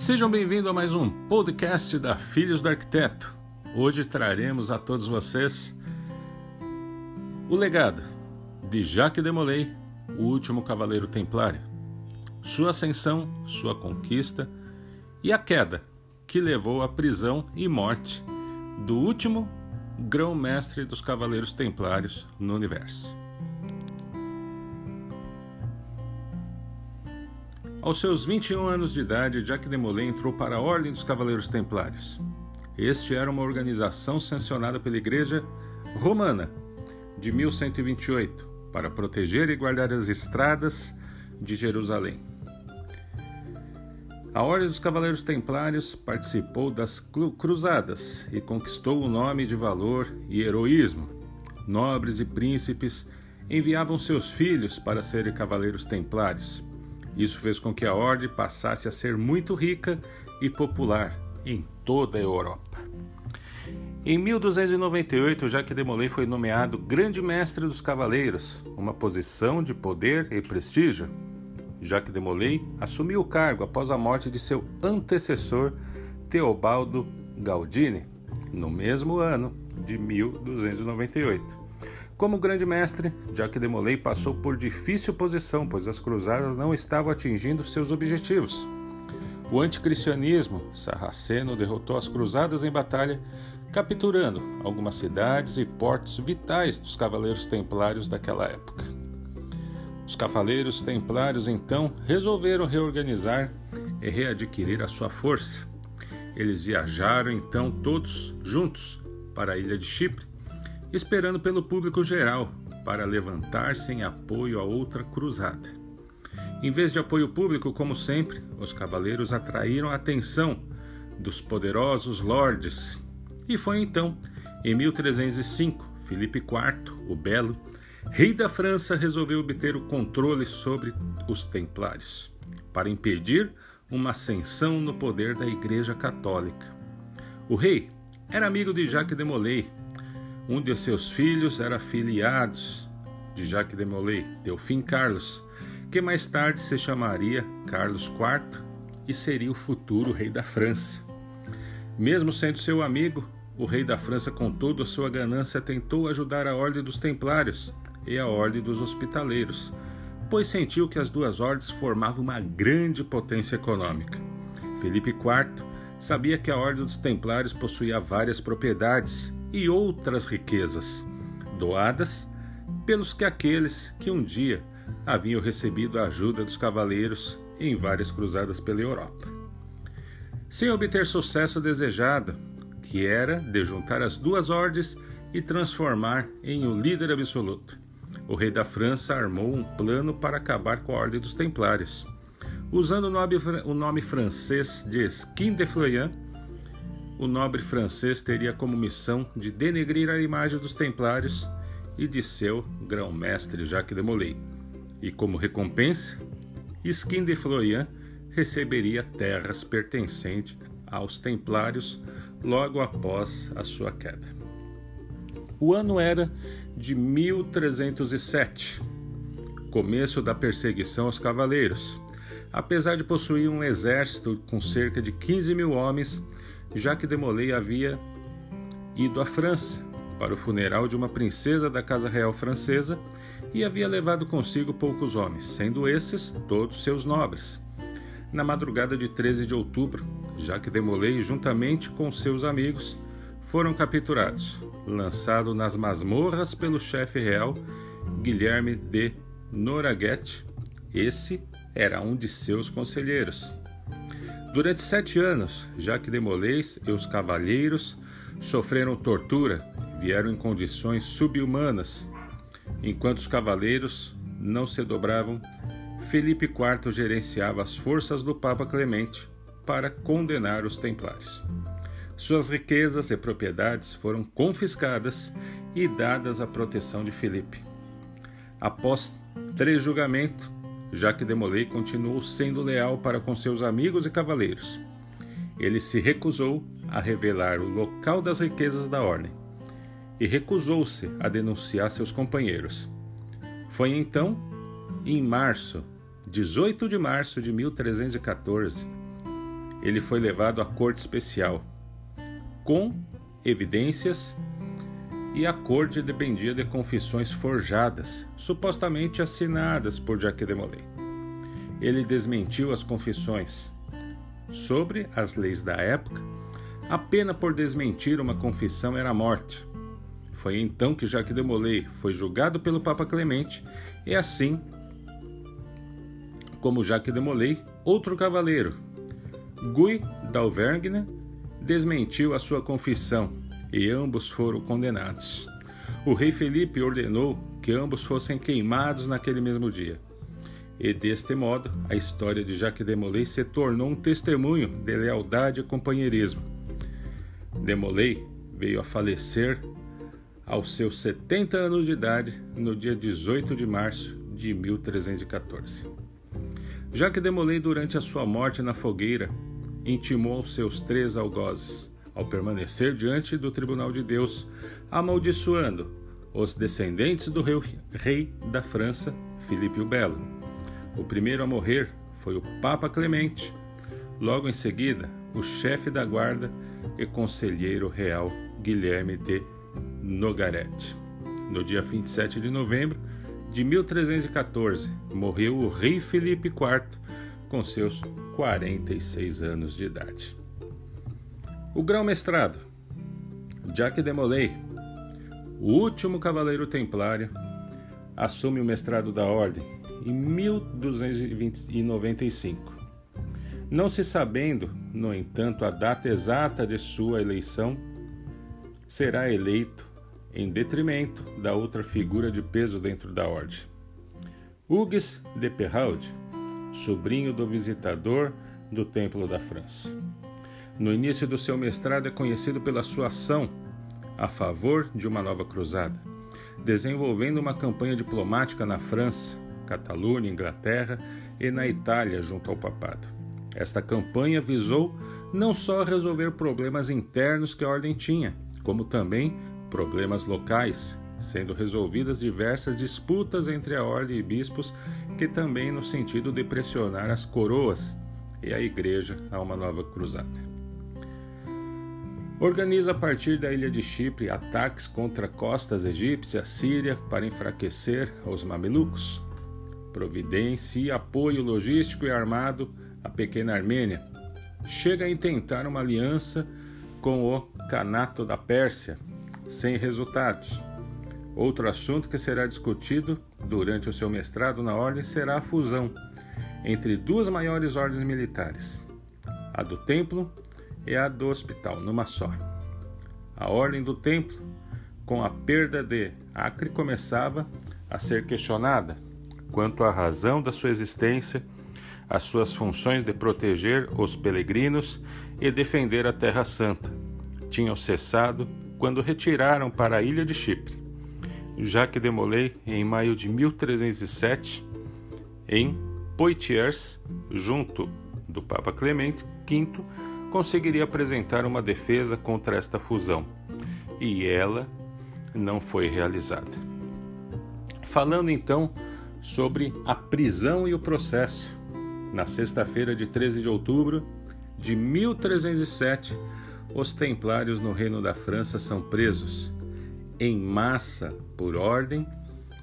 Sejam bem-vindos a mais um podcast da Filhos do Arquiteto. Hoje traremos a todos vocês o legado de Jacques de Molay, o último cavaleiro templário, sua ascensão, sua conquista e a queda que levou à prisão e morte do último grão-mestre dos cavaleiros templários no universo. Aos seus 21 anos de idade, Jacques de Molay entrou para a Ordem dos Cavaleiros Templários. Este era uma organização sancionada pela Igreja Romana de 1128 para proteger e guardar as estradas de Jerusalém. A Ordem dos Cavaleiros Templários participou das cruzadas e conquistou o nome de valor e heroísmo. Nobres e príncipes enviavam seus filhos para serem cavaleiros templários isso fez com que a ordem passasse a ser muito rica e popular em toda a Europa. Em 1298, Jacques de Molay foi nomeado Grande Mestre dos Cavaleiros, uma posição de poder e prestígio. Jacques de Molay assumiu o cargo após a morte de seu antecessor Teobaldo Galdini, no mesmo ano de 1298. Como grande mestre, Jacques de Molay passou por difícil posição, pois as cruzadas não estavam atingindo seus objetivos. O anticristianismo sarraceno derrotou as cruzadas em batalha, capturando algumas cidades e portos vitais dos cavaleiros templários daquela época. Os cavaleiros templários então resolveram reorganizar e readquirir a sua força. Eles viajaram então todos juntos para a ilha de Chipre esperando pelo público geral para levantar-se em apoio a outra cruzada. Em vez de apoio público, como sempre, os cavaleiros atraíram a atenção dos poderosos lordes. E foi então, em 1305, Filipe IV, o Belo, rei da França, resolveu obter o controle sobre os templários, para impedir uma ascensão no poder da Igreja Católica. O rei era amigo de Jacques de Molay, um de seus filhos era afiliado de Jacques de Molay, Delfim Carlos, que mais tarde se chamaria Carlos IV e seria o futuro rei da França. Mesmo sendo seu amigo, o rei da França, com toda a sua ganância, tentou ajudar a Ordem dos Templários e a Ordem dos Hospitaleiros, pois sentiu que as duas ordens formavam uma grande potência econômica. Felipe IV sabia que a Ordem dos Templários possuía várias propriedades e outras riquezas, doadas pelos que aqueles que um dia haviam recebido a ajuda dos cavaleiros em várias cruzadas pela Europa. Sem obter sucesso desejado, que era de juntar as duas ordens e transformar em um líder absoluto, o rei da França armou um plano para acabar com a Ordem dos Templários. Usando o nome, francês de Skin de Floyan, o nobre francês teria como missão de denegrir a imagem dos templários e de seu grão-mestre Jacques de Molay. E como recompensa, Skin de Florian receberia terras pertencentes aos templários logo após a sua queda. O ano era de 1307, começo da perseguição aos cavaleiros. Apesar de possuir um exército com cerca de 15 mil homens, Jacques de Molay havia ido à França para o funeral de uma princesa da casa real francesa e havia levado consigo poucos homens, sendo esses todos seus nobres. Na madrugada de 13 de outubro, Jacques de Molay, juntamente com seus amigos, foram capturados, lançados nas masmorras pelo chefe real Guilherme de Noraguete. Esse era um de seus conselheiros. Durante sete anos, Jacques de Molay e os cavalheiros sofreram tortura, vieram em condições subhumanas. Enquanto os cavaleiros não se dobravam, Felipe IV gerenciava as forças do Papa Clemente para condenar os templários. Suas riquezas e propriedades foram confiscadas e dadas à proteção de Felipe. Após três julgamentos, Jacques de Molay continuou sendo leal para com seus amigos e cavaleiros. Ele se recusou a revelar o local das riquezas da ordem e recusou-se a denunciar seus companheiros. Foi então, em março, 18 de março de 1314, ele foi levado à corte especial, com evidências, e a corte dependia de confissões forjadas, supostamente assinadas por Jacques de Molay. Ele desmentiu as confissões sobre as leis da época. A pena por desmentir uma confissão era a morte. Foi então que Jacques de Molay foi julgado pelo Papa Clemente e assim como Jacques de Molay, outro cavaleiro, Guy d'Auvergne, desmentiu a sua confissão e ambos foram condenados. O rei Felipe ordenou que ambos fossem queimados naquele mesmo dia. E deste modo, a história de Jacques de Molay se tornou um testemunho de lealdade e companheirismo. De Molay veio a falecer aos seus 70 anos de idade no dia 18 de março de 1314. Jacques de Molay, durante a sua morte na fogueira, intimou aos seus três algozes ao permanecer diante do tribunal de Deus, amaldiçoando os descendentes do rei, rei da França, Filipe o Belo. O primeiro a morrer foi o Papa Clemente. Logo em seguida, o chefe da guarda e conselheiro real Guilherme de Nogaret. No dia 27 de novembro de 1314, morreu o rei Felipe IV com seus 46 anos de idade. O grão-mestrado, Jacques de Molay, o último cavaleiro templário, assume o mestrado da ordem em 1295. Não se sabendo, no entanto, a data exata de sua eleição, será eleito em detrimento da outra figura de peso dentro da ordem. Hugues de Perrault, sobrinho do visitador do Templo da França. No início do seu mestrado é conhecido pela sua ação a favor de uma nova cruzada, desenvolvendo uma campanha diplomática na França, Catalunha, Inglaterra e na Itália junto ao papado. Esta campanha visou não só resolver problemas internos que a ordem tinha, como também problemas locais, sendo resolvidas diversas disputas entre a ordem e bispos, que também no sentido de pressionar as coroas e a igreja a uma nova cruzada. Organiza a partir da ilha de Chipre ataques contra costas egípcias, Síria, para enfraquecer os mamelucos. Providencia apoio logístico e armado à pequena Armênia. Chega a intentar uma aliança com o Canato da Pérsia, sem resultados. Outro assunto que será discutido durante o seu mestrado na ordem será a fusão entre duas maiores ordens militares, a do Templo e a do hospital, numa só. A ordem do templo, com a perda de Acre, começava a ser questionada quanto à razão da sua existência, as suas funções de proteger os peregrinos e defender a Terra Santa. Tinham cessado quando retiraram para a ilha de Chipre. Jacques de Molay, em maio de 1307, em Poitiers, junto do Papa Clemente V, conseguiria apresentar uma defesa contra esta fusão, e ela não foi realizada. Falando então sobre a prisão e o processo, na sexta-feira de 13 de outubro de 1307, os templários no Reino da França são presos em massa por ordem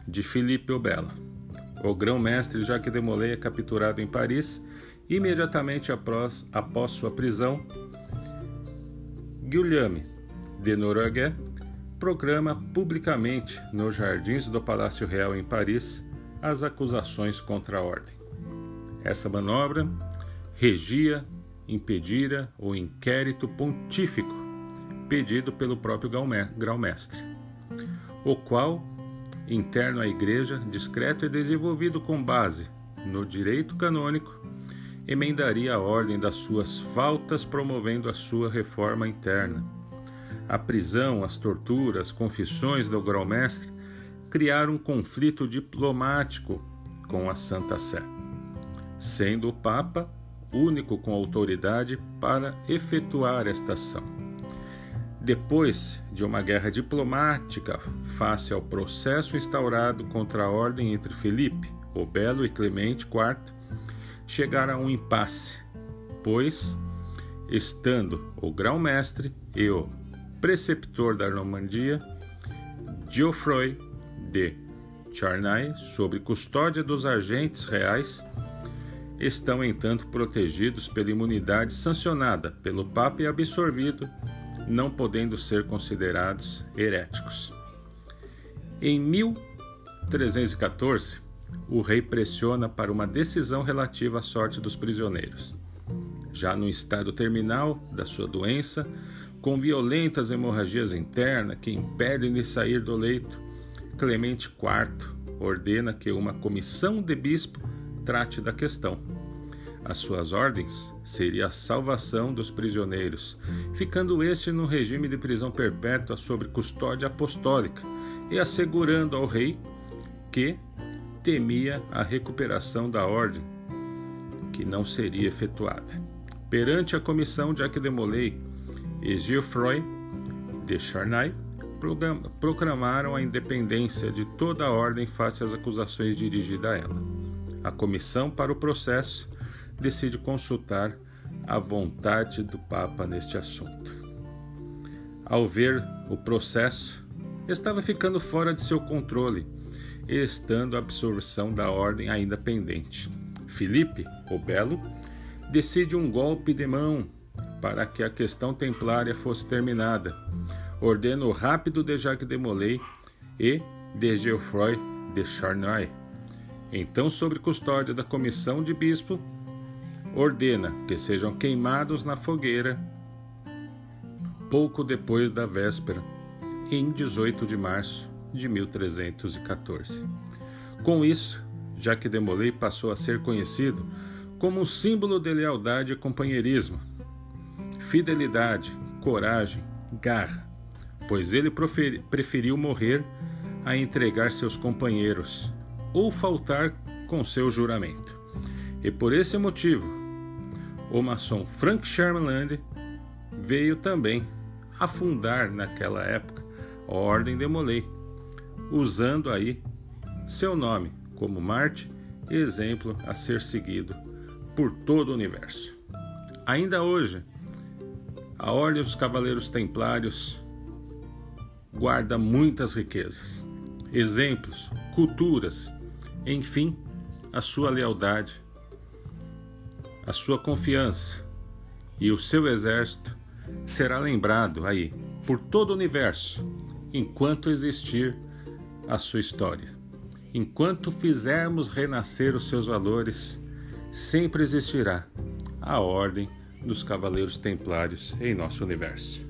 de Filipe o Belo. O grão-mestre Jacques de Molay é capturado em Paris Imediatamente após, após sua prisão, Guilherme de Noronha proclama publicamente nos jardins do Palácio Real em Paris as acusações contra a ordem. Essa manobra regia, impedira o inquérito pontífico pedido pelo próprio grão-mestre, o qual, interno à Igreja, discreto e desenvolvido com base no direito canônico, emendaria a ordem das suas faltas, promovendo a sua reforma interna. A prisão, as torturas, as confissões do grão-mestre criaram um conflito diplomático com a Santa Sé, sendo o Papa único com autoridade para efetuar esta ação. Depois de uma guerra diplomática face ao processo instaurado contra a ordem entre Felipe, o Belo e Clemente IV, chegar a um impasse, pois estando o grão-mestre e o preceptor da Normandia, Geoffroy de Charnay, sob custódia dos agentes reais, estão, entanto, protegidos pela imunidade sancionada pelo Papa e absorvido, não podendo ser considerados heréticos. Em 1314, o rei pressiona para uma decisão relativa à sorte dos prisioneiros. Já no estado terminal da sua doença, com violentas hemorragias internas que impedem de sair do leito, Clemente IV ordena que uma comissão de bispo trate da questão. As suas ordens seria a salvação dos prisioneiros, ficando este no regime de prisão perpétua sob custódia apostólica e assegurando ao rei que temia a recuperação da ordem, que não seria efetuada. Perante a comissão, de Molay e Geoffroy de Charnay proclamaram a independência de toda a ordem face às acusações dirigidas a ela. A comissão para o processo decide consultar a vontade do Papa neste assunto. Ao ver o processo, estava ficando fora de seu controle estando a absorção da ordem ainda pendente. Filipe, o Belo, decide um golpe de mão para que a questão templária fosse terminada. Ordena o rápido de Jacques de Molay e de Geoffroy de Charnoy. Então, sob custódia da comissão de bispo, ordena que sejam queimados na fogueira pouco depois da véspera, em 18 de março de 1314. Com isso, Jacques de Molay passou a ser conhecido como um símbolo de lealdade e companheirismo, fidelidade, coragem, garra, pois ele preferiu morrer a entregar seus companheiros ou faltar com seu juramento. E por esse motivo, o maçom Frank Sherman veio também a fundar naquela época a Ordem de Molay, usando aí seu nome como Marte, exemplo a ser seguido por todo o universo. Ainda hoje, a Ordem dos Cavaleiros Templários guarda muitas riquezas, exemplos, culturas, enfim, a sua lealdade a sua confiança e o seu exército será lembrado aí por todo o universo enquanto existir a sua história. Enquanto fizermos renascer os seus valores, sempre existirá a ordem dos Cavaleiros Templários em nosso universo.